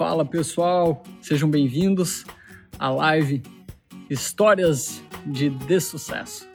Fala pessoal, sejam bem-vindos à live Histórias de Dessucesso.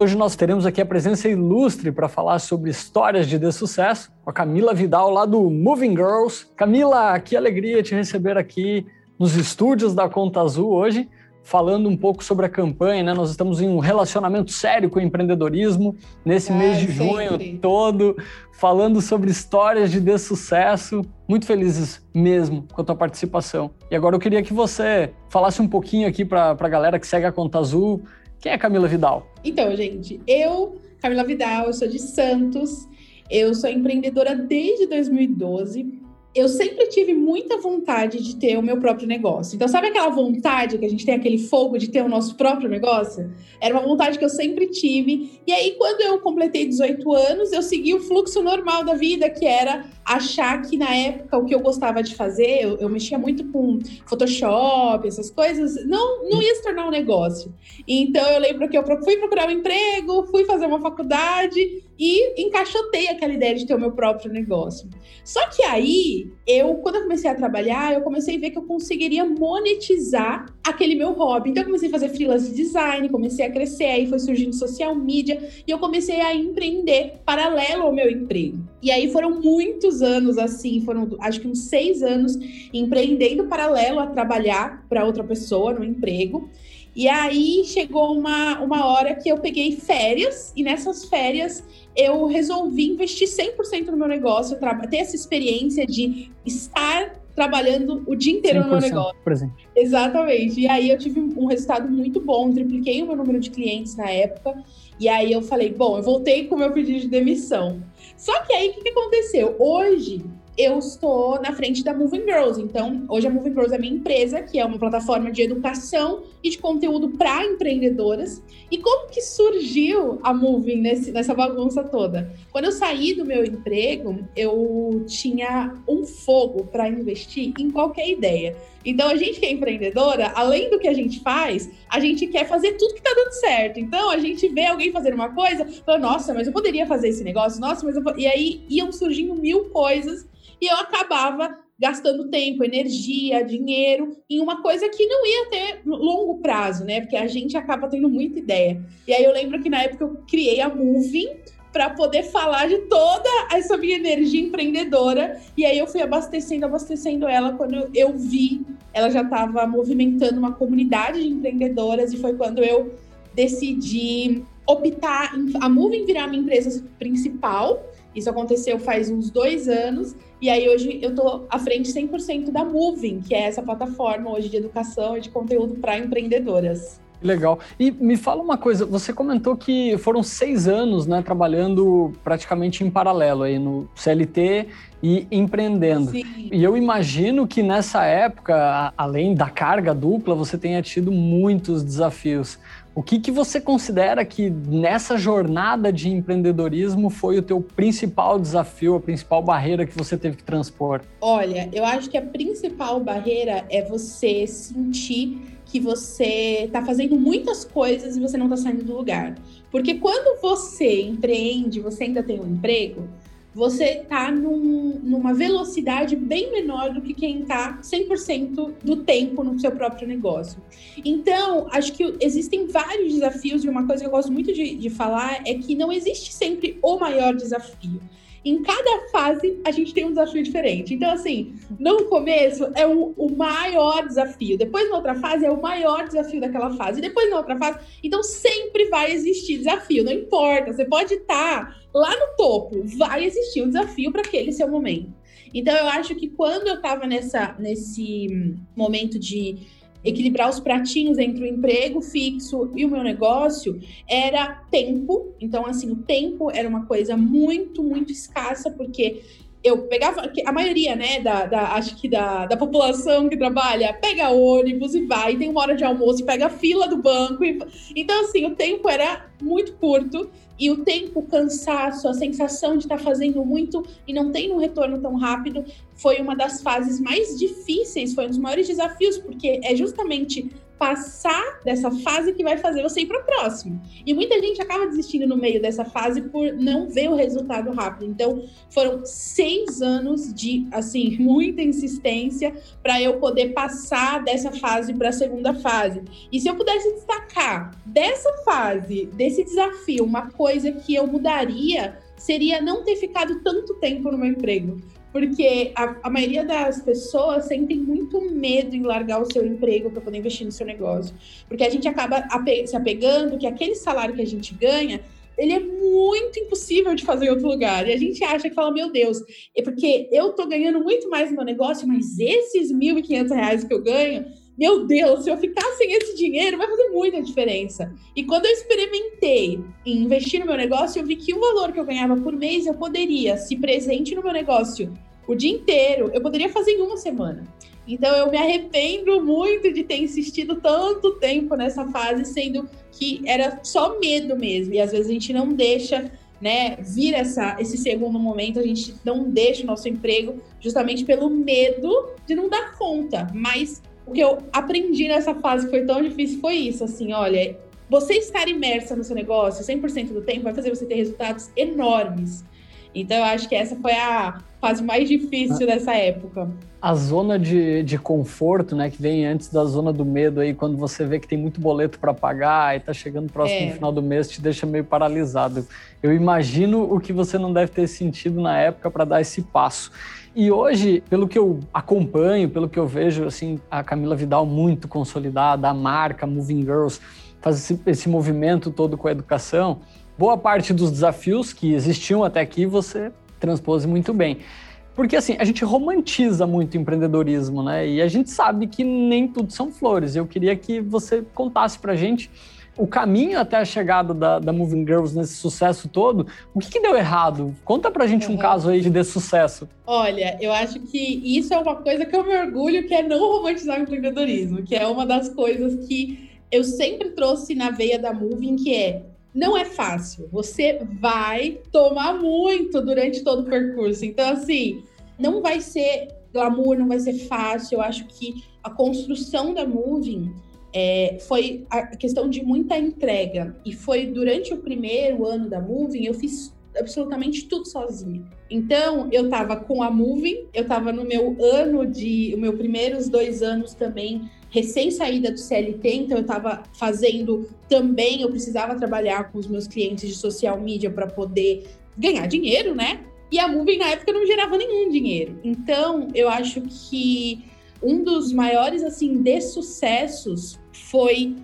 Hoje nós teremos aqui a presença ilustre para falar sobre histórias de dessucesso com a Camila Vidal lá do Moving Girls. Camila, que alegria te receber aqui nos estúdios da Conta Azul hoje falando um pouco sobre a campanha, né? Nós estamos em um relacionamento sério com o empreendedorismo nesse Ai, mês de junho sempre. todo, falando sobre histórias de dessucesso. Muito felizes mesmo com a tua participação. E agora eu queria que você falasse um pouquinho aqui para a galera que segue a Conta Azul. Quem é Camila Vidal? Então, gente, eu, Camila Vidal, eu sou de Santos. Eu sou empreendedora desde 2012 eu sempre tive muita vontade de ter o meu próprio negócio. Então, sabe aquela vontade que a gente tem, aquele fogo de ter o nosso próprio negócio? Era uma vontade que eu sempre tive. E aí, quando eu completei 18 anos, eu segui o fluxo normal da vida, que era achar que na época o que eu gostava de fazer, eu, eu mexia muito com Photoshop, essas coisas, não, não ia se tornar um negócio. Então, eu lembro que eu fui procurar um emprego, fui fazer uma faculdade e encaixotei aquela ideia de ter o meu próprio negócio. Só que aí, eu, quando eu comecei a trabalhar, eu comecei a ver que eu conseguiria monetizar aquele meu hobby. Então, eu comecei a fazer freelance design, comecei a crescer, aí foi surgindo social media, e eu comecei a empreender paralelo ao meu emprego. E aí foram muitos anos assim, foram acho que uns seis anos empreendendo paralelo a trabalhar para outra pessoa no emprego. E aí chegou uma, uma hora que eu peguei férias, e nessas férias eu resolvi investir 100% no meu negócio, ter essa experiência de estar trabalhando o dia inteiro no meu negócio. Presente. Exatamente. E aí eu tive um resultado muito bom, tripliquei o meu número de clientes na época. E aí eu falei, bom, eu voltei com o meu pedido de demissão. Só que aí o que, que aconteceu? Hoje eu estou na frente da Moving Girls. Então, hoje a Moving Girls é minha empresa, que é uma plataforma de educação e de conteúdo para empreendedoras. E como que surgiu a Moving nesse, nessa bagunça toda? Quando eu saí do meu emprego, eu tinha um fogo para investir em qualquer ideia. Então, a gente que é empreendedora, além do que a gente faz, a gente quer fazer tudo que está dando certo. Então, a gente vê alguém fazendo uma coisa, fala, nossa, mas eu poderia fazer esse negócio, nossa, mas eu... E aí iam surgindo mil coisas e eu acabava gastando tempo, energia, dinheiro em uma coisa que não ia ter longo prazo, né? Porque a gente acaba tendo muita ideia. E aí eu lembro que na época eu criei a Moving para poder falar de toda essa minha energia empreendedora. E aí eu fui abastecendo, abastecendo ela quando eu vi, ela já estava movimentando uma comunidade de empreendedoras e foi quando eu decidi optar a Moving virar minha empresa principal isso aconteceu faz uns dois anos, e aí hoje eu estou à frente 100% da Moving, que é essa plataforma hoje de educação e de conteúdo para empreendedoras. Legal. E me fala uma coisa, você comentou que foram seis anos, né, trabalhando praticamente em paralelo aí no CLT e empreendendo. Sim. E eu imagino que nessa época, além da carga dupla, você tenha tido muitos desafios. O que, que você considera que nessa jornada de empreendedorismo foi o teu principal desafio, a principal barreira que você teve que transpor? Olha, eu acho que a principal barreira é você sentir que você está fazendo muitas coisas e você não está saindo do lugar. Porque quando você empreende, você ainda tem um emprego, você está num, numa velocidade bem menor do que quem está 100% do tempo no seu próprio negócio. Então, acho que existem vários desafios e uma coisa que eu gosto muito de, de falar é que não existe sempre o maior desafio em cada fase a gente tem um desafio diferente. Então, assim, no começo é o, o, maior desafio, depois na outra fase é o maior desafio daquela fase, depois na outra fase. Então, sempre vai existir desafio, não importa. Você pode estar lá no topo, vai existir um desafio para aquele seu momento. Então, eu acho que quando eu estava nesse momento de equilibrar os pratinhos entre o emprego fixo e o meu negócio era tempo. Então, assim, o tempo era uma coisa muito, muito escassa, porque eu pegava a maioria, né, da, da, acho que da, da população que trabalha, pega ônibus e vai, tem uma hora de almoço pega a fila do banco. E, então, assim, o tempo era muito curto e o tempo, o cansaço, a sensação de estar tá fazendo muito e não tendo um retorno tão rápido foi uma das fases mais difíceis, foi um dos maiores desafios, porque é justamente passar dessa fase que vai fazer você ir para o próximo. E muita gente acaba desistindo no meio dessa fase por não ver o resultado rápido. Então, foram seis anos de, assim, muita insistência para eu poder passar dessa fase para a segunda fase. E se eu pudesse destacar dessa fase, desse desafio, uma coisa que eu mudaria seria não ter ficado tanto tempo no meu emprego. Porque a, a maioria das pessoas sentem muito medo em largar o seu emprego para poder investir no seu negócio. Porque a gente acaba ape se apegando que aquele salário que a gente ganha ele é muito impossível de fazer em outro lugar. E a gente acha que fala, meu Deus, é porque eu tô ganhando muito mais no meu negócio, mas esses R$ 1.500 que eu ganho meu Deus, se eu ficar sem esse dinheiro, vai fazer muita diferença. E quando eu experimentei em investir no meu negócio, eu vi que o valor que eu ganhava por mês eu poderia, se presente no meu negócio o dia inteiro, eu poderia fazer em uma semana. Então eu me arrependo muito de ter insistido tanto tempo nessa fase, sendo que era só medo mesmo. E às vezes a gente não deixa né, vir essa, esse segundo momento, a gente não deixa o nosso emprego justamente pelo medo de não dar conta. Mas o que eu aprendi nessa fase que foi tão difícil foi isso, assim, olha, você estar imersa no seu negócio 100% do tempo vai fazer você ter resultados enormes. Então, eu acho que essa foi a fase mais difícil dessa época. A zona de, de conforto, né, que vem antes da zona do medo aí, quando você vê que tem muito boleto para pagar e tá chegando próximo é. final do mês, te deixa meio paralisado. Eu imagino o que você não deve ter sentido na época para dar esse passo. E hoje, pelo que eu acompanho, pelo que eu vejo, assim, a Camila Vidal muito consolidada, a marca Moving Girls faz esse, esse movimento todo com a educação. Boa parte dos desafios que existiam até aqui você transpôs muito bem. Porque assim, a gente romantiza muito o empreendedorismo, né? E a gente sabe que nem tudo são flores. Eu queria que você contasse pra gente o caminho até a chegada da, da Moving Girls nesse sucesso todo, o que, que deu errado? Conta pra gente uhum. um caso aí de desse sucesso. Olha, eu acho que isso é uma coisa que eu me orgulho, que é não romantizar o empreendedorismo, que é uma das coisas que eu sempre trouxe na veia da Moving, que é não é fácil. Você vai tomar muito durante todo o percurso. Então, assim, não vai ser glamour, não vai ser fácil. Eu acho que a construção da Moving é, foi a questão de muita entrega. E foi durante o primeiro ano da Moving, eu fiz absolutamente tudo sozinha. Então, eu estava com a Moving, eu estava no meu ano de. O meu primeiros dois anos também, recém-saída do CLT, então eu estava fazendo também, eu precisava trabalhar com os meus clientes de social media para poder ganhar dinheiro, né? E a Moving na época não gerava nenhum dinheiro. Então, eu acho que um dos maiores assim de sucessos foi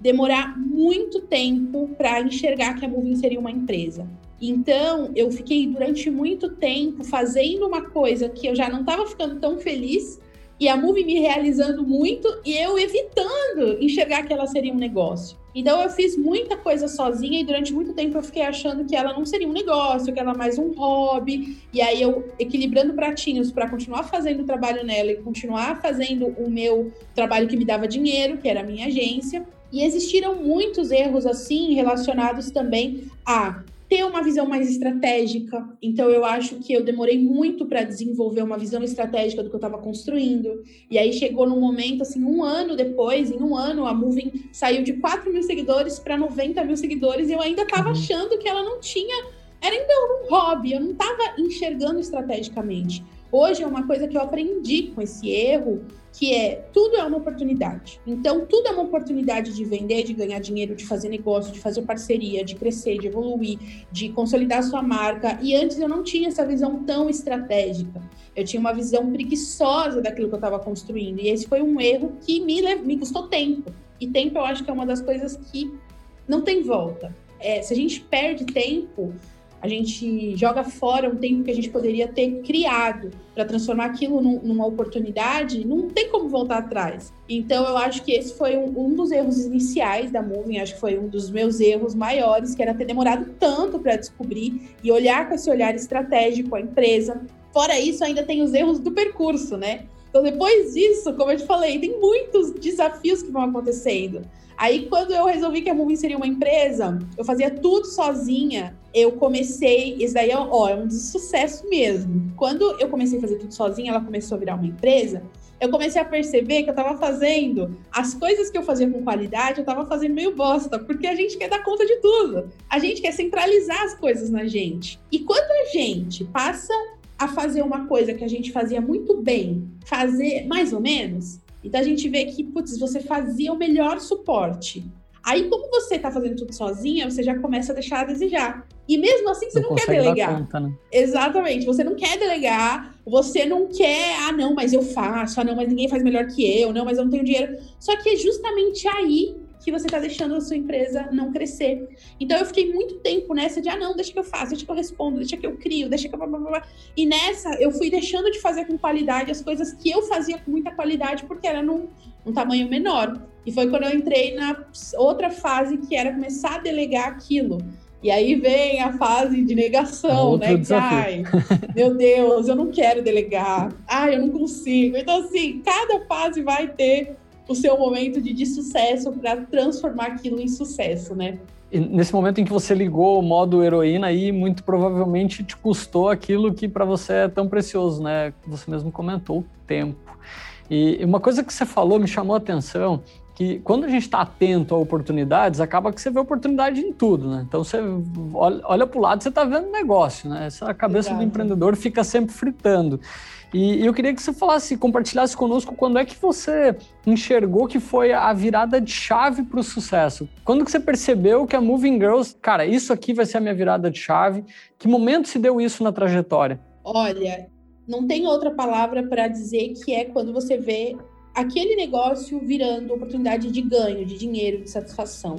demorar muito tempo para enxergar que a Moving seria uma empresa. Então, eu fiquei durante muito tempo fazendo uma coisa que eu já não estava ficando tão feliz e a Movie me realizando muito e eu evitando enxergar que ela seria um negócio. Então eu fiz muita coisa sozinha e durante muito tempo eu fiquei achando que ela não seria um negócio, que ela é mais um hobby. E aí eu equilibrando pratinhos para continuar fazendo o trabalho nela e continuar fazendo o meu trabalho que me dava dinheiro, que era a minha agência. E existiram muitos erros assim relacionados também a ter uma visão mais estratégica. Então, eu acho que eu demorei muito para desenvolver uma visão estratégica do que eu estava construindo. E aí chegou num momento, assim, um ano depois, em um ano, a Moving saiu de 4 mil seguidores para 90 mil seguidores e eu ainda estava uhum. achando que ela não tinha. Era ainda um hobby, eu não estava enxergando estrategicamente. Hoje é uma coisa que eu aprendi com esse erro, que é tudo é uma oportunidade. Então, tudo é uma oportunidade de vender, de ganhar dinheiro, de fazer negócio, de fazer parceria, de crescer, de evoluir, de consolidar sua marca. E antes eu não tinha essa visão tão estratégica. Eu tinha uma visão preguiçosa daquilo que eu estava construindo. E esse foi um erro que me, me custou tempo. E tempo eu acho que é uma das coisas que não tem volta. É, se a gente perde tempo, a gente joga fora um tempo que a gente poderia ter criado para transformar aquilo num, numa oportunidade, não tem como voltar atrás. Então, eu acho que esse foi um, um dos erros iniciais da Moving, acho que foi um dos meus erros maiores, que era ter demorado tanto para descobrir e olhar com esse olhar estratégico a empresa. Fora isso, ainda tem os erros do percurso, né? Então, depois disso, como eu te falei, tem muitos desafios que vão acontecendo. Aí, quando eu resolvi que a Moving seria uma empresa, eu fazia tudo sozinha. Eu comecei, esse daí ó, é um sucesso mesmo. Quando eu comecei a fazer tudo sozinha, ela começou a virar uma empresa. eu comecei a perceber que eu estava fazendo as coisas que eu fazia com qualidade, eu estava fazendo meio bosta, porque a gente quer dar conta de tudo. A gente quer centralizar as coisas na gente. E quando a gente passa a fazer uma coisa que a gente fazia muito bem, fazer mais ou menos, então a gente vê que, putz, você fazia o melhor suporte. Aí, como você tá fazendo tudo sozinha, você já começa a deixar a desejar. E mesmo assim, você não, não quer delegar. Conta, né? Exatamente, você não quer delegar, você não quer, ah, não, mas eu faço, ah, não, mas ninguém faz melhor que eu, não, mas eu não tenho dinheiro. Só que é justamente aí que você está deixando a sua empresa não crescer. Então eu fiquei muito tempo nessa de, ah, não, deixa que eu faço, deixa que eu respondo, deixa que eu crio, deixa que eu. Blá, blá, blá. E nessa eu fui deixando de fazer com qualidade as coisas que eu fazia com muita qualidade, porque era num, num tamanho menor. E foi quando eu entrei na outra fase que era começar a delegar aquilo. E aí vem a fase de negação, né? Ai, meu Deus, eu não quero delegar. Ai, eu não consigo. Então, assim, cada fase vai ter o seu momento de, de sucesso para transformar aquilo em sucesso, né? E nesse momento em que você ligou o modo heroína aí, muito provavelmente te custou aquilo que para você é tão precioso, né? Você mesmo comentou, o tempo. E uma coisa que você falou me chamou a atenção, que quando a gente está atento a oportunidades, acaba que você vê oportunidade em tudo, né? Então você olha, olha para o lado, você está vendo negócio, né? Essa cabeça do empreendedor fica sempre fritando. E, eu queria que você falasse, compartilhasse conosco quando é que você enxergou que foi a virada de chave para o sucesso. Quando que você percebeu que a Moving Girls, cara, isso aqui vai ser a minha virada de chave? Que momento se deu isso na trajetória? Olha, não tem outra palavra para dizer que é quando você vê aquele negócio virando oportunidade de ganho, de dinheiro, de satisfação.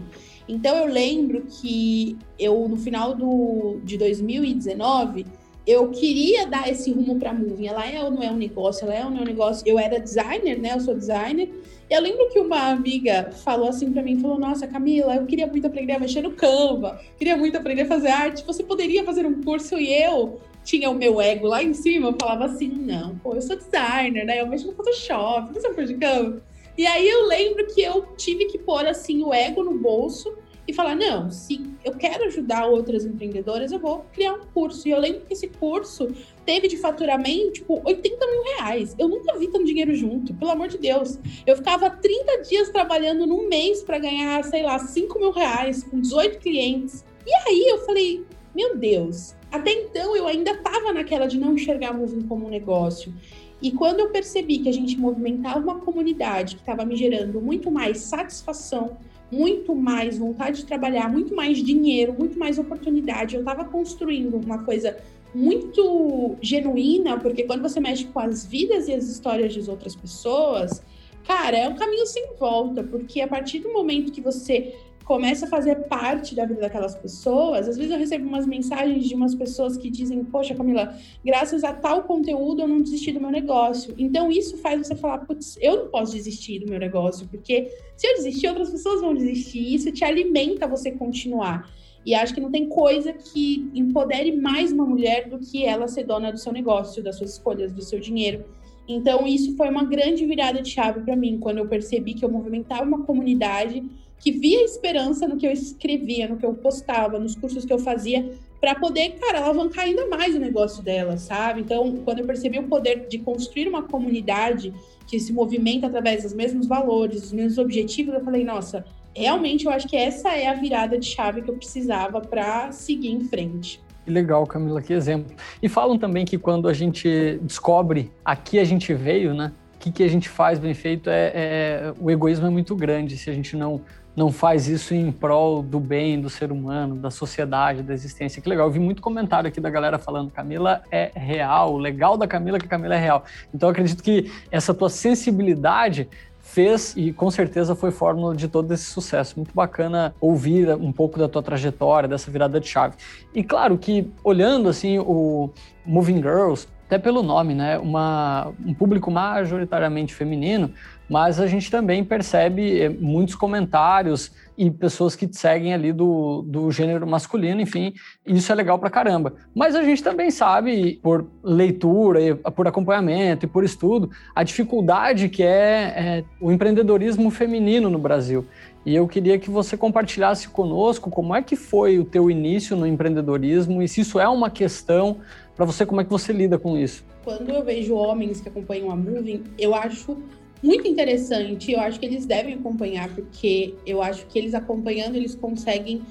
Então eu lembro que eu no final do, de 2019 eu queria dar esse rumo para a Moving. Ela é ou não é um negócio? Ela é ou não é um negócio? Eu era designer, né? Eu sou designer. E eu lembro que uma amiga falou assim para mim, falou: "Nossa, Camila, eu queria muito aprender a mexer no Canva, queria muito aprender a fazer arte. Você poderia fazer um curso?" E eu tinha o meu ego lá em cima, eu falava assim: "Não, pô, eu sou designer, né? Eu mexo no Photoshop, não sei curso de Canva." E aí eu lembro que eu tive que pôr assim o ego no bolso e falar: não, se eu quero ajudar outras empreendedoras, eu vou criar um curso. E eu lembro que esse curso teve de faturamento, tipo, 80 mil reais. Eu nunca vi tanto dinheiro junto, pelo amor de Deus. Eu ficava 30 dias trabalhando num mês para ganhar, sei lá, 5 mil reais, com 18 clientes. E aí eu falei: meu Deus. Até então eu ainda estava naquela de não enxergar a Moving como um negócio. E quando eu percebi que a gente movimentava uma comunidade que estava me gerando muito mais satisfação, muito mais vontade de trabalhar, muito mais dinheiro, muito mais oportunidade. Eu estava construindo uma coisa muito genuína, porque quando você mexe com as vidas e as histórias de outras pessoas, cara, é um caminho sem volta, porque a partir do momento que você começa a fazer parte da vida daquelas pessoas. Às vezes eu recebo umas mensagens de umas pessoas que dizem: Poxa, Camila, graças a tal conteúdo eu não desisti do meu negócio. Então isso faz você falar: Putz, eu não posso desistir do meu negócio, porque se eu desistir, outras pessoas vão desistir. Isso te alimenta você continuar. E acho que não tem coisa que empodere mais uma mulher do que ela ser dona do seu negócio, das suas escolhas, do seu dinheiro. Então, isso foi uma grande virada de chave para mim, quando eu percebi que eu movimentava uma comunidade que via esperança no que eu escrevia, no que eu postava, nos cursos que eu fazia, para poder, cara, alavancar ainda mais o negócio dela, sabe? Então, quando eu percebi o poder de construir uma comunidade que se movimenta através dos mesmos valores, dos mesmos objetivos, eu falei, nossa, realmente eu acho que essa é a virada de chave que eu precisava para seguir em frente. Que legal, Camila, que exemplo. E falam também que quando a gente descobre aqui a gente veio, né? O que, que a gente faz bem feito é, é o egoísmo é muito grande se a gente não não faz isso em prol do bem do ser humano, da sociedade, da existência. Que legal, eu vi muito comentário aqui da galera falando Camila é real, o legal da Camila é que a Camila é real. Então eu acredito que essa tua sensibilidade fez e com certeza foi fórmula de todo esse sucesso. Muito bacana ouvir um pouco da tua trajetória, dessa virada de chave. E claro que olhando assim o Moving Girls, até pelo nome, né, uma, um público majoritariamente feminino, mas a gente também percebe eh, muitos comentários e pessoas que seguem ali do, do gênero masculino, enfim, isso é legal pra caramba. Mas a gente também sabe, por leitura, por acompanhamento e por estudo, a dificuldade que é, é o empreendedorismo feminino no Brasil. E eu queria que você compartilhasse conosco como é que foi o teu início no empreendedorismo e se isso é uma questão Para você, como é que você lida com isso? Quando eu vejo homens que acompanham a Moving, eu acho muito interessante. Eu acho que eles devem acompanhar, porque eu acho que eles acompanhando, eles conseguem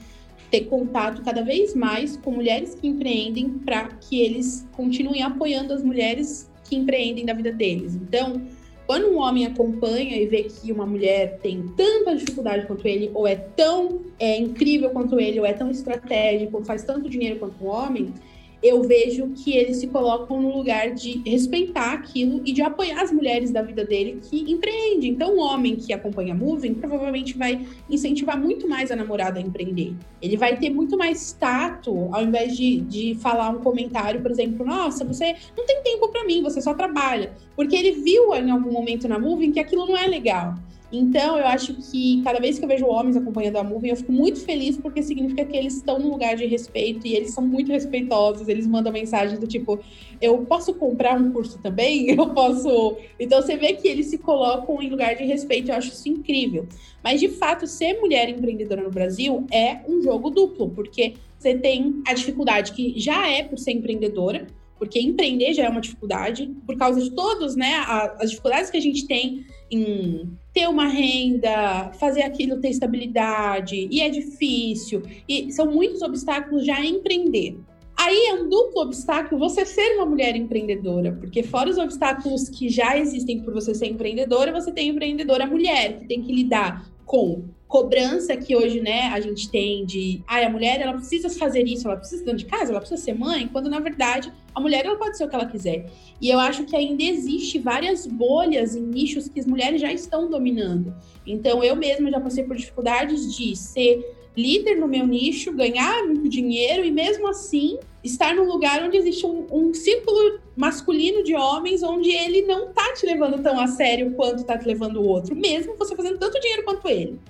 ter contato cada vez mais com mulheres que empreendem para que eles continuem apoiando as mulheres que empreendem da vida deles. Então, quando um homem acompanha e vê que uma mulher tem tanta dificuldade quanto ele, ou é tão é, incrível quanto ele, ou é tão estratégico, faz tanto dinheiro quanto um homem, eu vejo que eles se colocam no lugar de respeitar aquilo e de apoiar as mulheres da vida dele que empreendem. Então, um homem que acompanha Moving provavelmente vai incentivar muito mais a namorada a empreender. Ele vai ter muito mais tato ao invés de, de falar um comentário, por exemplo, nossa, você não tem tempo para mim, você só trabalha. Porque ele viu em algum momento na Moving que aquilo não é legal. Então, eu acho que cada vez que eu vejo homens acompanhando a Moving, eu fico muito feliz porque significa que eles estão num lugar de respeito e eles são muito respeitosos. Eles mandam mensagens do tipo: eu posso comprar um curso também? Eu posso. Então, você vê que eles se colocam em lugar de respeito. Eu acho isso incrível. Mas, de fato, ser mulher empreendedora no Brasil é um jogo duplo, porque você tem a dificuldade que já é por ser empreendedora, porque empreender já é uma dificuldade, por causa de todos, né, as dificuldades que a gente tem em ter uma renda, fazer aquilo ter estabilidade, e é difícil, e são muitos obstáculos já empreender. Aí é um duplo obstáculo você ser uma mulher empreendedora, porque fora os obstáculos que já existem por você ser empreendedora, você tem empreendedora mulher, que tem que lidar com cobrança que hoje, né, a gente tem de, ah, a mulher ela precisa fazer isso, ela precisa dentro de casa, ela precisa ser mãe, quando na verdade a mulher ela pode ser o que ela quiser. E eu acho que ainda existe várias bolhas em nichos que as mulheres já estão dominando. Então eu mesma já passei por dificuldades de ser líder no meu nicho, ganhar muito dinheiro e mesmo assim estar num lugar onde existe um, um círculo masculino de homens onde ele não tá te levando tão a sério quanto tá te levando o outro, mesmo você fazendo tanto dinheiro quanto ele.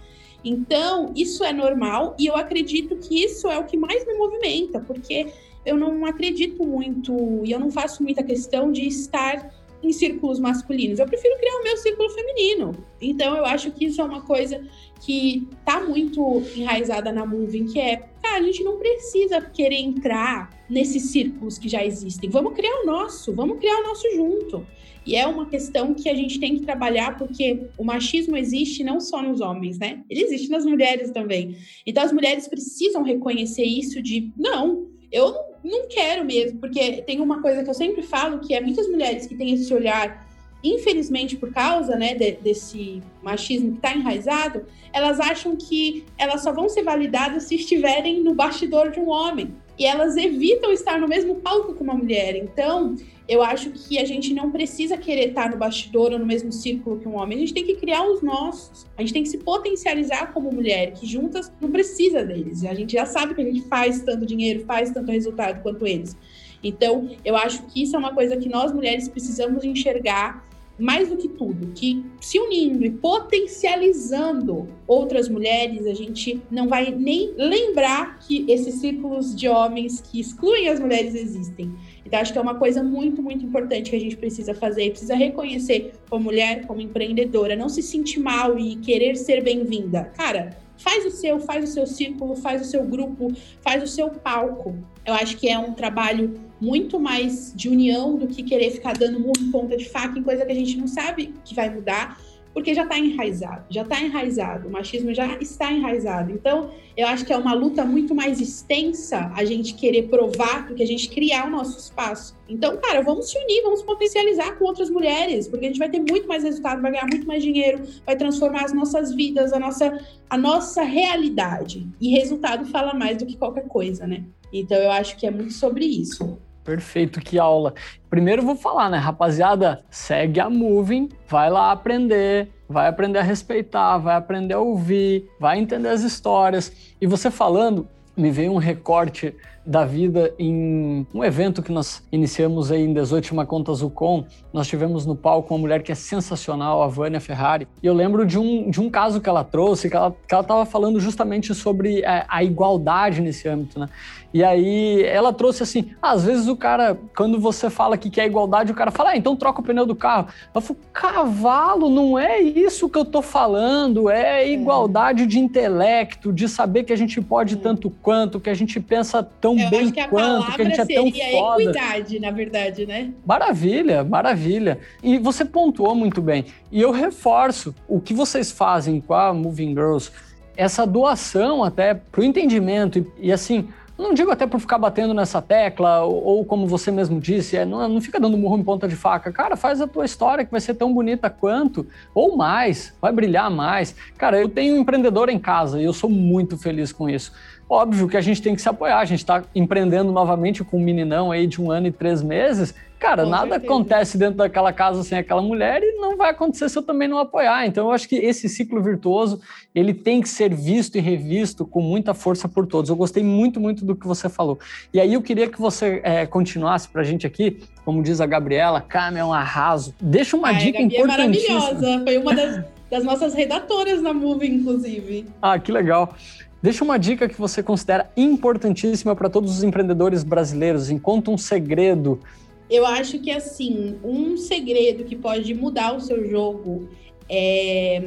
Então, isso é normal e eu acredito que isso é o que mais me movimenta, porque eu não acredito muito e eu não faço muita questão de estar em círculos masculinos. Eu prefiro criar o meu círculo feminino. Então, eu acho que isso é uma coisa que tá muito enraizada na Moving, que é, cara, a gente não precisa querer entrar nesses círculos que já existem. Vamos criar o nosso, vamos criar o nosso junto. E é uma questão que a gente tem que trabalhar, porque o machismo existe não só nos homens, né? Ele existe nas mulheres também. Então as mulheres precisam reconhecer isso de não, eu não quero mesmo, porque tem uma coisa que eu sempre falo, que é muitas mulheres que têm esse olhar infelizmente por causa né, de, desse machismo que está enraizado, elas acham que elas só vão ser validadas se estiverem no bastidor de um homem. E elas evitam estar no mesmo palco com uma mulher. Então, eu acho que a gente não precisa querer estar no bastidor ou no mesmo círculo que um homem. A gente tem que criar os nossos. A gente tem que se potencializar como mulher, que juntas não precisa deles. A gente já sabe que a gente faz tanto dinheiro, faz tanto resultado quanto eles. Então, eu acho que isso é uma coisa que nós mulheres precisamos enxergar mais do que tudo, que se unindo e potencializando outras mulheres, a gente não vai nem lembrar que esses círculos de homens que excluem as mulheres existem. Então, acho que é uma coisa muito, muito importante que a gente precisa fazer. Precisa reconhecer como mulher, como empreendedora, não se sentir mal e querer ser bem-vinda. Cara, faz o seu, faz o seu círculo, faz o seu grupo, faz o seu palco. Eu acho que é um trabalho muito mais de união do que querer ficar dando em ponta de faca em coisa que a gente não sabe que vai mudar porque já está enraizado, já está enraizado, o machismo já está enraizado. Então, eu acho que é uma luta muito mais extensa a gente querer provar do que a gente criar o nosso espaço. Então, cara, vamos se unir, vamos potencializar com outras mulheres, porque a gente vai ter muito mais resultado, vai ganhar muito mais dinheiro, vai transformar as nossas vidas, a nossa, a nossa realidade. E resultado fala mais do que qualquer coisa, né? Então, eu acho que é muito sobre isso. Perfeito, que aula. Primeiro vou falar, né, rapaziada, segue a Moving, vai lá aprender, vai aprender a respeitar, vai aprender a ouvir, vai entender as histórias. E você falando, me veio um recorte da vida em um evento que nós iniciamos aí em 18 Conta Zucom. Nós tivemos no palco uma mulher que é sensacional, a Vânia Ferrari. E eu lembro de um, de um caso que ela trouxe, que ela estava falando justamente sobre a, a, igualdade nesse âmbito, né? E aí ela trouxe assim: às vezes o cara, quando você fala que quer igualdade, o cara fala, ah, então troca o pneu do carro. Eu falo, cavalo, não é isso que eu tô falando, é, é. igualdade de intelecto, de saber que a gente pode tanto quanto, que a gente pensa tão eu bem que quanto, que a gente é tão foda. equidade, na verdade, né? Maravilha, maravilha. E você pontuou muito bem. E eu reforço o que vocês fazem com a Moving Girls, essa doação até para o entendimento e, e assim não digo até por ficar batendo nessa tecla, ou, ou como você mesmo disse, é, não, não, fica dando murro em ponta de faca. Cara, faz a tua história que vai ser tão bonita quanto, ou mais, vai brilhar mais. Cara, eu tenho um empreendedor em casa e eu sou muito feliz com isso. Óbvio que a gente tem que se apoiar, a gente está empreendendo novamente com um meninão aí de um ano e três meses. Cara, com nada certeza. acontece dentro daquela casa sem aquela mulher e não vai acontecer se eu também não apoiar. Então, eu acho que esse ciclo virtuoso ele tem que ser visto e revisto com muita força por todos. Eu gostei muito, muito do que você falou. E aí eu queria que você é, continuasse para a gente aqui, como diz a Gabriela, Cam é um arraso. Deixa uma Ai, dica Gabi é importantíssima. É maravilhosa, foi uma das, das nossas redatoras na Move, inclusive. Ah, que legal. Deixa uma dica que você considera importantíssima para todos os empreendedores brasileiros, enquanto um segredo. Eu acho que assim, um segredo que pode mudar o seu jogo é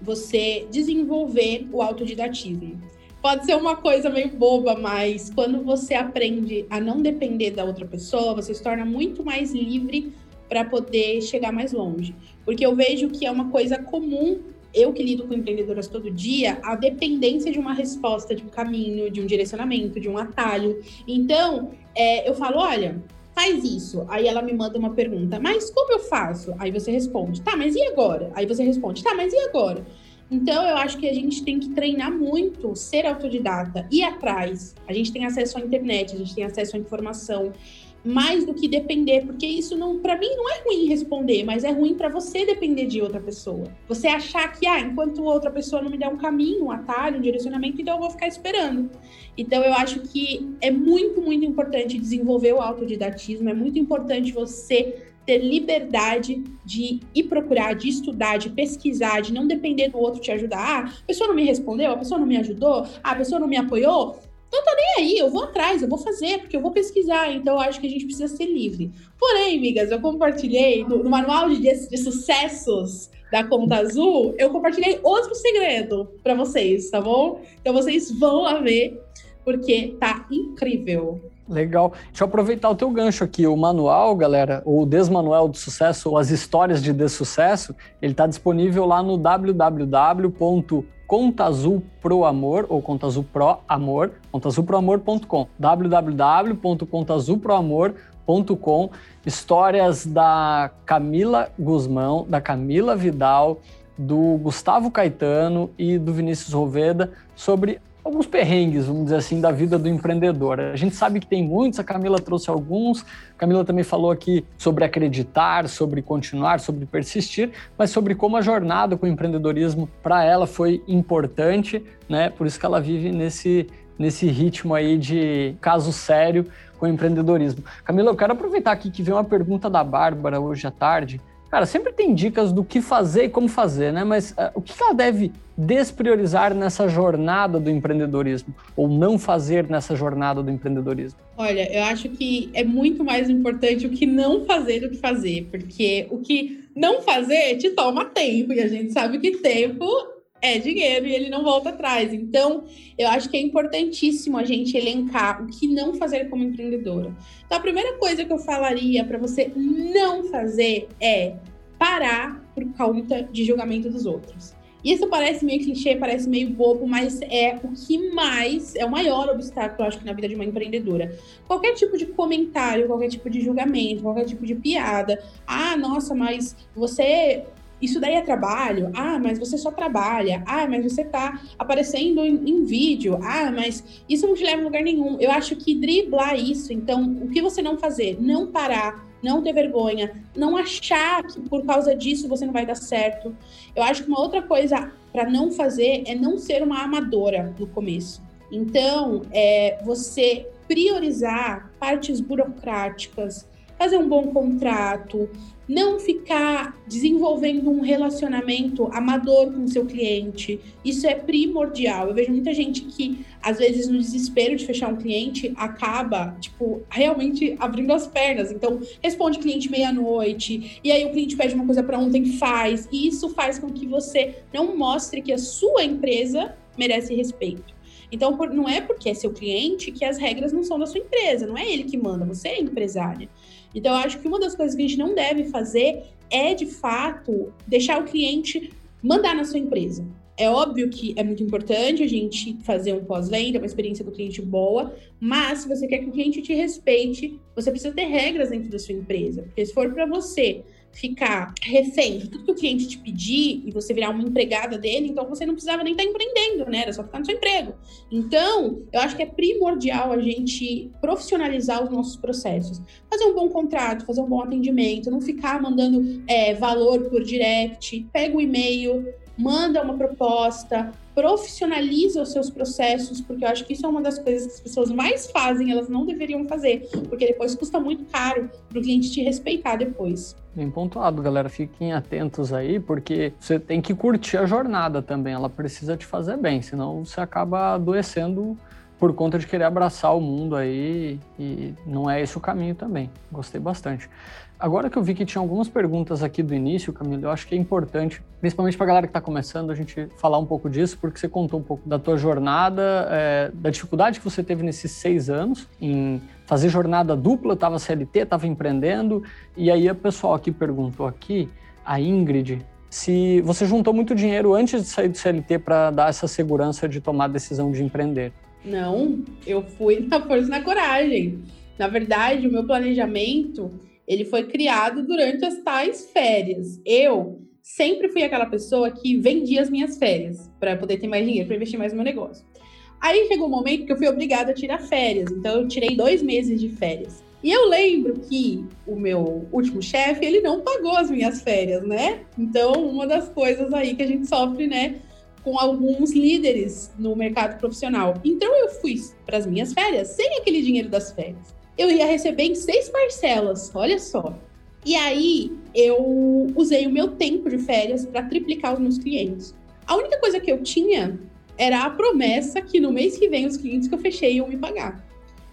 você desenvolver o autodidatismo. Pode ser uma coisa meio boba, mas quando você aprende a não depender da outra pessoa, você se torna muito mais livre para poder chegar mais longe. Porque eu vejo que é uma coisa comum eu que lido com empreendedoras todo dia, a dependência de uma resposta, de um caminho, de um direcionamento, de um atalho. Então, é, eu falo, olha, faz isso. Aí ela me manda uma pergunta, mas como eu faço? Aí você responde, tá, mas e agora? Aí você responde, tá, mas e agora? Então, eu acho que a gente tem que treinar muito, ser autodidata, ir atrás. A gente tem acesso à internet, a gente tem acesso à informação mais do que depender, porque isso não, para mim não é ruim responder, mas é ruim para você depender de outra pessoa. Você achar que ah, enquanto outra pessoa não me der um caminho, um atalho, um direcionamento, então eu vou ficar esperando. Então eu acho que é muito, muito importante desenvolver o autodidatismo, é muito importante você ter liberdade de ir procurar, de estudar, de pesquisar, de não depender do outro te ajudar. Ah, a pessoa não me respondeu, a pessoa não me ajudou, ah, a pessoa não me apoiou. Não tô nem aí, eu vou atrás, eu vou fazer, porque eu vou pesquisar. Então, eu acho que a gente precisa ser livre. Porém, amigas, eu compartilhei no, no manual de, de sucessos da Conta Azul, eu compartilhei outro segredo para vocês, tá bom? Então, vocês vão lá ver, porque tá incrível. Legal. Deixa eu aproveitar o teu gancho aqui. O manual, galera, o Desmanual do Sucesso, ou as histórias de Dessucesso, ele está disponível lá no www Conta Azul Pro Amor ou Conta Azul Pro Amor, contaazulproamor.com, www.contaazulproamor.com, histórias da Camila Guzmão, da Camila Vidal, do Gustavo Caetano e do Vinícius Roveda sobre alguns perrengues, vamos dizer assim, da vida do empreendedor. A gente sabe que tem muitos, a Camila trouxe alguns, a Camila também falou aqui sobre acreditar, sobre continuar, sobre persistir, mas sobre como a jornada com o empreendedorismo para ela foi importante, né? Por isso que ela vive nesse nesse ritmo aí de caso sério com o empreendedorismo. Camila, eu quero aproveitar aqui que veio uma pergunta da Bárbara hoje à tarde, Cara, sempre tem dicas do que fazer e como fazer, né? Mas uh, o que ela deve despriorizar nessa jornada do empreendedorismo? Ou não fazer nessa jornada do empreendedorismo? Olha, eu acho que é muito mais importante o que não fazer do que fazer, porque o que não fazer te toma tempo, e a gente sabe que tempo é dinheiro e ele não volta atrás. Então, eu acho que é importantíssimo a gente elencar o que não fazer como empreendedora. Então, a primeira coisa que eu falaria para você não fazer é parar por conta de julgamento dos outros. Isso parece meio clichê, parece meio bobo, mas é o que mais, é o maior obstáculo, eu acho na vida de uma empreendedora. Qualquer tipo de comentário, qualquer tipo de julgamento, qualquer tipo de piada. Ah, nossa, mas você isso daí é trabalho? Ah, mas você só trabalha. Ah, mas você tá aparecendo em, em, vídeo. Ah, mas isso não te leva a lugar nenhum. Eu acho que driblar isso, então, o que você não fazer? Não parar, não ter vergonha, não achar que por causa disso você não vai dar certo. Eu acho que uma outra coisa para não fazer é não ser uma amadora no começo. Então, é você priorizar partes burocráticas, fazer um bom contrato, não ficar desenvolvendo um relacionamento amador com seu cliente. Isso é primordial. Eu vejo muita gente que, às vezes, no desespero de fechar um cliente, acaba, tipo, realmente abrindo as pernas. Então, responde cliente meia-noite, e aí o cliente pede uma coisa para ontem, faz. E isso faz com que você não mostre que a sua empresa merece respeito. Então, não é porque é seu cliente que as regras não são da sua empresa, não é ele que manda, você é empresária. Então, eu acho que uma das coisas que a gente não deve fazer é, de fato, deixar o cliente mandar na sua empresa. É óbvio que é muito importante a gente fazer um pós-venda, uma experiência do cliente boa, mas se você quer que o cliente te respeite, você precisa ter regras dentro da sua empresa. Porque se for para você ficar refém de tudo que o cliente te pedir e você virar uma empregada dele, então você não precisava nem estar tá empreendendo, né? Era só ficar no seu emprego. Então, eu acho que é primordial a gente profissionalizar os nossos processos. Fazer um bom contrato, fazer um bom atendimento, não ficar mandando é, valor por direct, pega o e-mail, manda uma proposta, profissionaliza os seus processos, porque eu acho que isso é uma das coisas que as pessoas mais fazem, elas não deveriam fazer, porque depois custa muito caro para o cliente te respeitar depois. Bem pontuado, galera. Fiquem atentos aí, porque você tem que curtir a jornada também. Ela precisa te fazer bem, senão você acaba adoecendo por conta de querer abraçar o mundo aí e não é esse o caminho também. Gostei bastante. Agora que eu vi que tinha algumas perguntas aqui do início, Camilo, eu acho que é importante, principalmente para a galera que está começando, a gente falar um pouco disso, porque você contou um pouco da tua jornada, é, da dificuldade que você teve nesses seis anos em fazer jornada dupla, estava CLT, estava empreendendo, e aí o pessoal aqui perguntou aqui, a Ingrid, se você juntou muito dinheiro antes de sair do CLT para dar essa segurança de tomar a decisão de empreender. Não, eu fui na força na coragem. Na verdade, o meu planejamento ele foi criado durante as tais férias. Eu sempre fui aquela pessoa que vendia as minhas férias para poder ter mais dinheiro, para investir mais no meu negócio. Aí chegou um momento que eu fui obrigada a tirar férias, então eu tirei dois meses de férias. E eu lembro que o meu último chefe, ele não pagou as minhas férias, né? Então, uma das coisas aí que a gente sofre, né, com alguns líderes no mercado profissional. Então, eu fui para as minhas férias sem aquele dinheiro das férias eu ia receber em seis parcelas, olha só. E aí eu usei o meu tempo de férias para triplicar os meus clientes. A única coisa que eu tinha era a promessa que no mês que vem os clientes que eu fechei iam me pagar.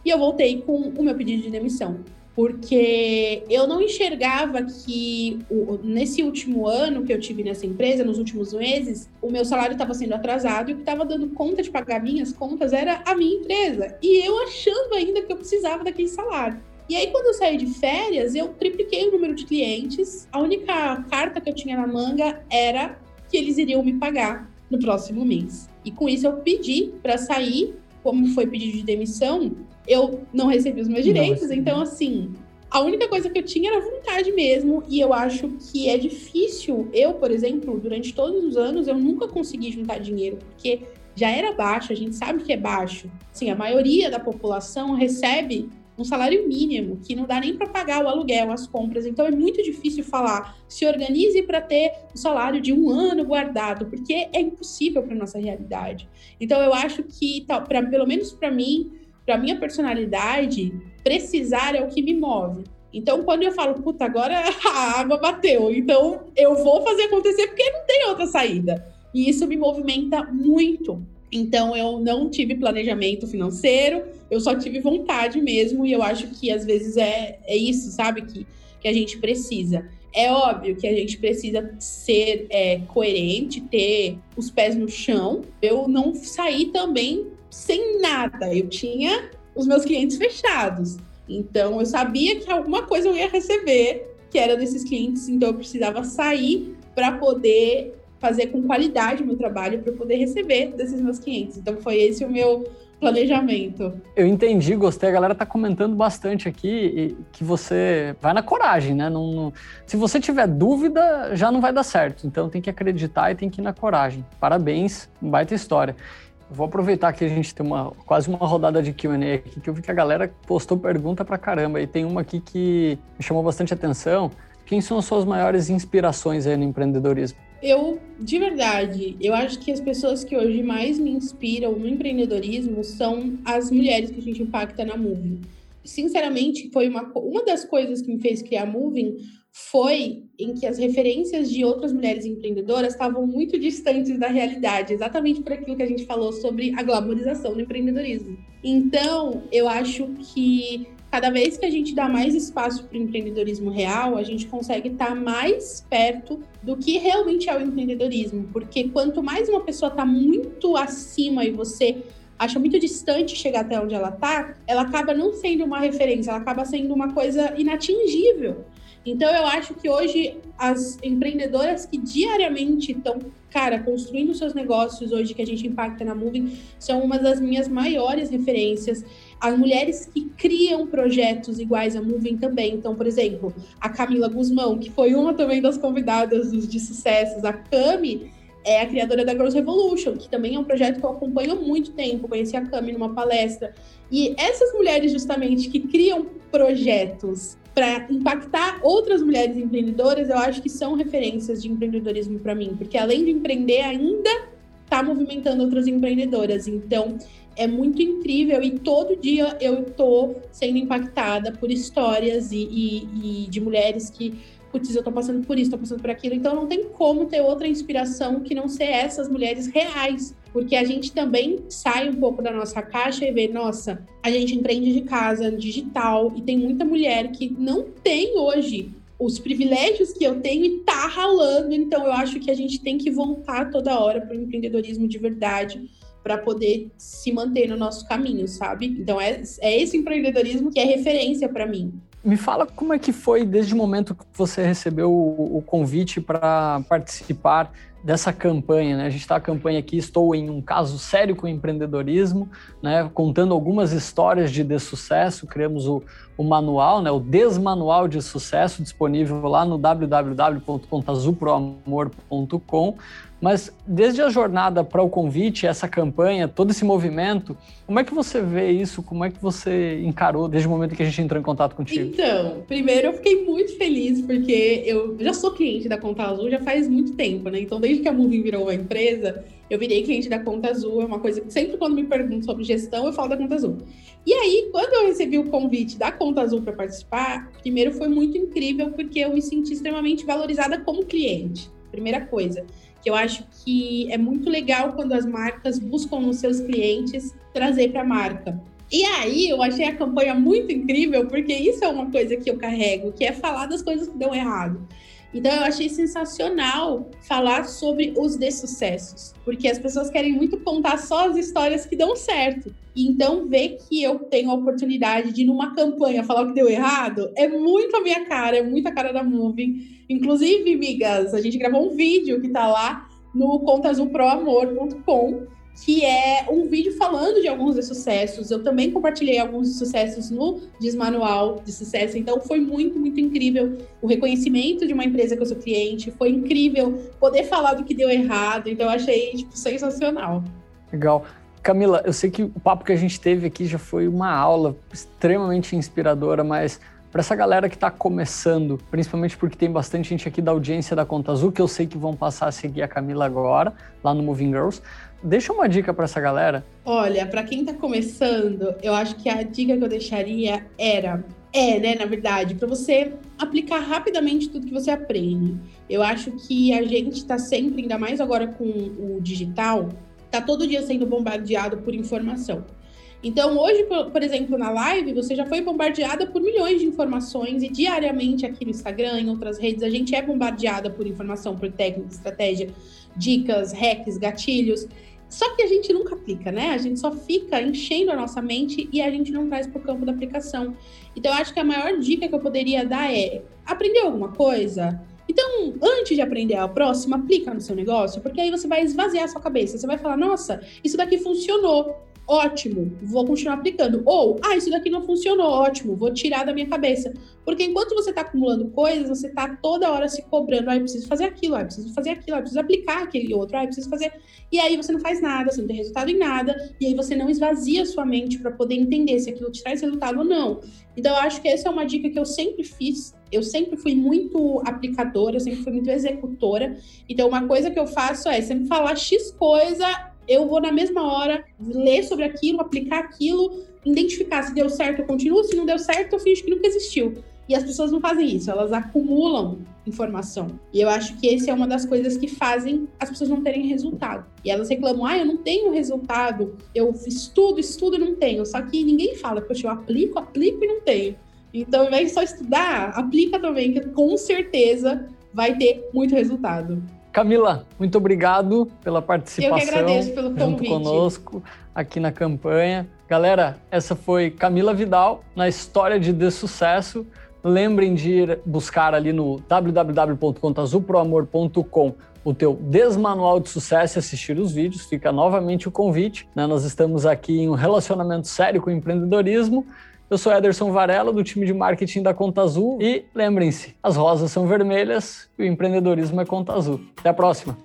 E eu voltei com o meu pedido de demissão porque eu não enxergava que o, nesse último ano que eu tive nessa empresa, nos últimos meses, o meu salário estava sendo atrasado e o que estava dando conta de pagar minhas contas era a minha empresa. E eu achando ainda que eu precisava daquele salário. E aí, quando eu saí de férias, eu tripliquei o número de clientes. A única carta que eu tinha na manga era que eles iriam me pagar no próximo mês. E com isso eu pedi para sair, como foi pedido de demissão, eu não recebi os meus direitos, Nossa. então assim, a única coisa que eu tinha era vontade mesmo, e eu acho que é difícil. Eu, por exemplo, durante todos os anos, eu nunca consegui juntar dinheiro, porque já era baixo, a gente sabe que é baixo. Sim, a maioria da população recebe um salário mínimo, que não dá nem para pagar o aluguel, as compras. Então é muito difícil falar, se organize para ter o salário de um ano guardado, porque é impossível para nossa realidade. Então eu acho que, pra, pelo menos para mim, para minha personalidade, precisar é o que me move. Então, quando eu falo, puta, agora a água bateu, então eu vou fazer acontecer porque não tem outra saída. E isso me movimenta muito. Então, eu não tive planejamento financeiro, eu só tive vontade mesmo, e eu acho que às vezes é, é isso, sabe? Que, que a gente precisa. É óbvio que a gente precisa ser é, coerente, ter os pés no chão. Eu não saí também sem nada. Eu tinha os meus clientes fechados. Então eu sabia que alguma coisa eu ia receber que era desses clientes, então eu precisava sair para poder fazer com qualidade o meu trabalho para poder receber desses meus clientes. Então foi esse o meu planejamento. Eu entendi, gostei. A galera tá comentando bastante aqui que você vai na coragem, né? Não, não... Se você tiver dúvida, já não vai dar certo. Então tem que acreditar e tem que ir na coragem. Parabéns, baita história. Vou aproveitar que a gente tem uma, quase uma rodada de Q&A aqui, que eu vi que a galera postou pergunta pra caramba. E tem uma aqui que me chamou bastante atenção. Quem são as suas maiores inspirações aí no empreendedorismo? Eu, de verdade, eu acho que as pessoas que hoje mais me inspiram no empreendedorismo são as mulheres que a gente impacta na Moving. Sinceramente, foi uma, uma das coisas que me fez criar Moving foi em que as referências de outras mulheres empreendedoras estavam muito distantes da realidade, exatamente por aquilo que a gente falou sobre a glamorização do empreendedorismo. Então, eu acho que cada vez que a gente dá mais espaço para o empreendedorismo real, a gente consegue estar mais perto do que realmente é o empreendedorismo, porque quanto mais uma pessoa está muito acima e você acha muito distante chegar até onde ela está, ela acaba não sendo uma referência, ela acaba sendo uma coisa inatingível. Então eu acho que hoje as empreendedoras que diariamente estão, cara, construindo seus negócios hoje que a gente impacta na Moving, são uma das minhas maiores referências. As mulheres que criam projetos iguais a Moving também. Então, por exemplo, a Camila Guzmão, que foi uma também das convidadas dos de sucessos, a Cami, é a criadora da Girls Revolution, que também é um projeto que eu acompanho há muito tempo. Conheci a Cami numa palestra. E essas mulheres, justamente, que criam projetos para impactar outras mulheres empreendedoras, eu acho que são referências de empreendedorismo para mim, porque além de empreender, ainda está movimentando outras empreendedoras. Então, é muito incrível e todo dia eu estou sendo impactada por histórias e, e, e de mulheres que putz, eu tô passando por isso, tô passando por aquilo. Então não tem como ter outra inspiração que não ser essas mulheres reais. Porque a gente também sai um pouco da nossa caixa e vê, nossa, a gente empreende de casa, digital, e tem muita mulher que não tem hoje os privilégios que eu tenho e tá ralando. Então eu acho que a gente tem que voltar toda hora para o empreendedorismo de verdade para poder se manter no nosso caminho, sabe? Então é, é esse empreendedorismo que é referência para mim. Me fala como é que foi desde o momento que você recebeu o, o convite para participar dessa campanha, né? A gente está a campanha aqui, estou em um caso sério com empreendedorismo, né? Contando algumas histórias de, sucesso, criamos o, o manual, né? O Desmanual de Sucesso, disponível lá no www.azulproamor.com, mas desde a jornada para o convite, essa campanha, todo esse movimento, como é que você vê isso? Como é que você encarou desde o momento que a gente entrou em contato contigo? Então, primeiro eu fiquei muito feliz porque eu já sou cliente da Conta Azul já faz muito tempo, né? Então, desde que a Moving virou uma empresa, eu virei cliente da Conta Azul. É uma coisa que sempre quando me perguntam sobre gestão, eu falo da Conta Azul. E aí, quando eu recebi o convite da Conta Azul para participar, primeiro foi muito incrível porque eu me senti extremamente valorizada como cliente. Primeira coisa que eu acho que é muito legal quando as marcas buscam nos seus clientes trazer para a marca. E aí eu achei a campanha muito incrível, porque isso é uma coisa que eu carrego, que é falar das coisas que dão errado. Então eu achei sensacional falar sobre os dessucessos, porque as pessoas querem muito contar só as histórias que dão certo. E então ver que eu tenho a oportunidade de numa campanha falar o que deu errado é muito a minha cara, é muito a cara da Moving. Inclusive, migas, a gente gravou um vídeo que tá lá no contaazulproamor.com que é um vídeo falando de alguns dos sucessos. Eu também compartilhei alguns sucessos no Desmanual de Sucesso, então foi muito, muito incrível o reconhecimento de uma empresa que eu sou cliente, foi incrível poder falar do que deu errado, então eu achei tipo, sensacional. Legal. Camila, eu sei que o papo que a gente teve aqui já foi uma aula extremamente inspiradora, mas para essa galera que está começando, principalmente porque tem bastante gente aqui da audiência da Conta Azul, que eu sei que vão passar a seguir a Camila agora, lá no Moving Girls. Deixa uma dica para essa galera. Olha, para quem está começando, eu acho que a dica que eu deixaria era é, né, na verdade, para você aplicar rapidamente tudo que você aprende. Eu acho que a gente está sempre, ainda mais agora com o digital, tá todo dia sendo bombardeado por informação. Então, hoje, por, exemplo, na live, você já foi bombardeada por milhões de informações e diariamente aqui no Instagram, em outras redes, a gente é bombardeada por informação, por técnica, estratégia, dicas, hacks, gatilhos. Só que a gente nunca aplica, né? A gente só fica enchendo a nossa mente e a gente não traz para o campo da aplicação. Então, eu acho que a maior dica que eu poderia dar é aprender alguma coisa. Então, antes de aprender a próxima, aplica no seu negócio, porque aí você vai esvaziar a sua cabeça. Você vai falar, nossa, isso daqui funcionou ótimo, vou continuar aplicando. Ou, ah, isso daqui não funcionou, ótimo, vou tirar da minha cabeça. Porque enquanto você está acumulando coisas, você está toda hora se cobrando, ah, eu preciso fazer aquilo, ah, eu preciso fazer aquilo, ah, eu preciso aplicar aquele outro, ah, eu preciso fazer. E aí você não faz nada, você não tem resultado em nada, e aí você não esvazia sua mente para poder entender se aquilo te traz resultado ou não. Então, eu acho que essa é uma dica que eu sempre fiz. Eu sempre fui muito aplicadora, eu sempre fui muito executora. Então, uma coisa que eu faço é sempre falar X coisa eu vou na mesma hora ler sobre aquilo, aplicar aquilo, identificar se deu certo, eu continuo, se não deu certo, eu finjo que nunca existiu. E as pessoas não fazem isso, elas acumulam informação. E eu acho que essa é uma das coisas que fazem as pessoas não terem resultado. E elas reclamam: ah, eu não tenho resultado, eu estudo, estudo e não tenho. Só que ninguém fala, poxa, eu aplico, aplico e não tenho. Então, ao invés de só estudar, aplica também, que com certeza vai ter muito resultado. Camila, muito obrigado pela participação. Eu que agradeço pelo convite. Junto conosco aqui na campanha. Galera, essa foi Camila Vidal na História de De Sucesso. Lembrem de ir buscar ali no www.contazuproamor.com o teu desmanual de sucesso e assistir os vídeos. Fica novamente o convite. Né? Nós estamos aqui em um relacionamento sério com o empreendedorismo. Eu sou Ederson Varela, do time de marketing da Conta Azul. E lembrem-se, as rosas são vermelhas e o empreendedorismo é Conta Azul. Até a próxima!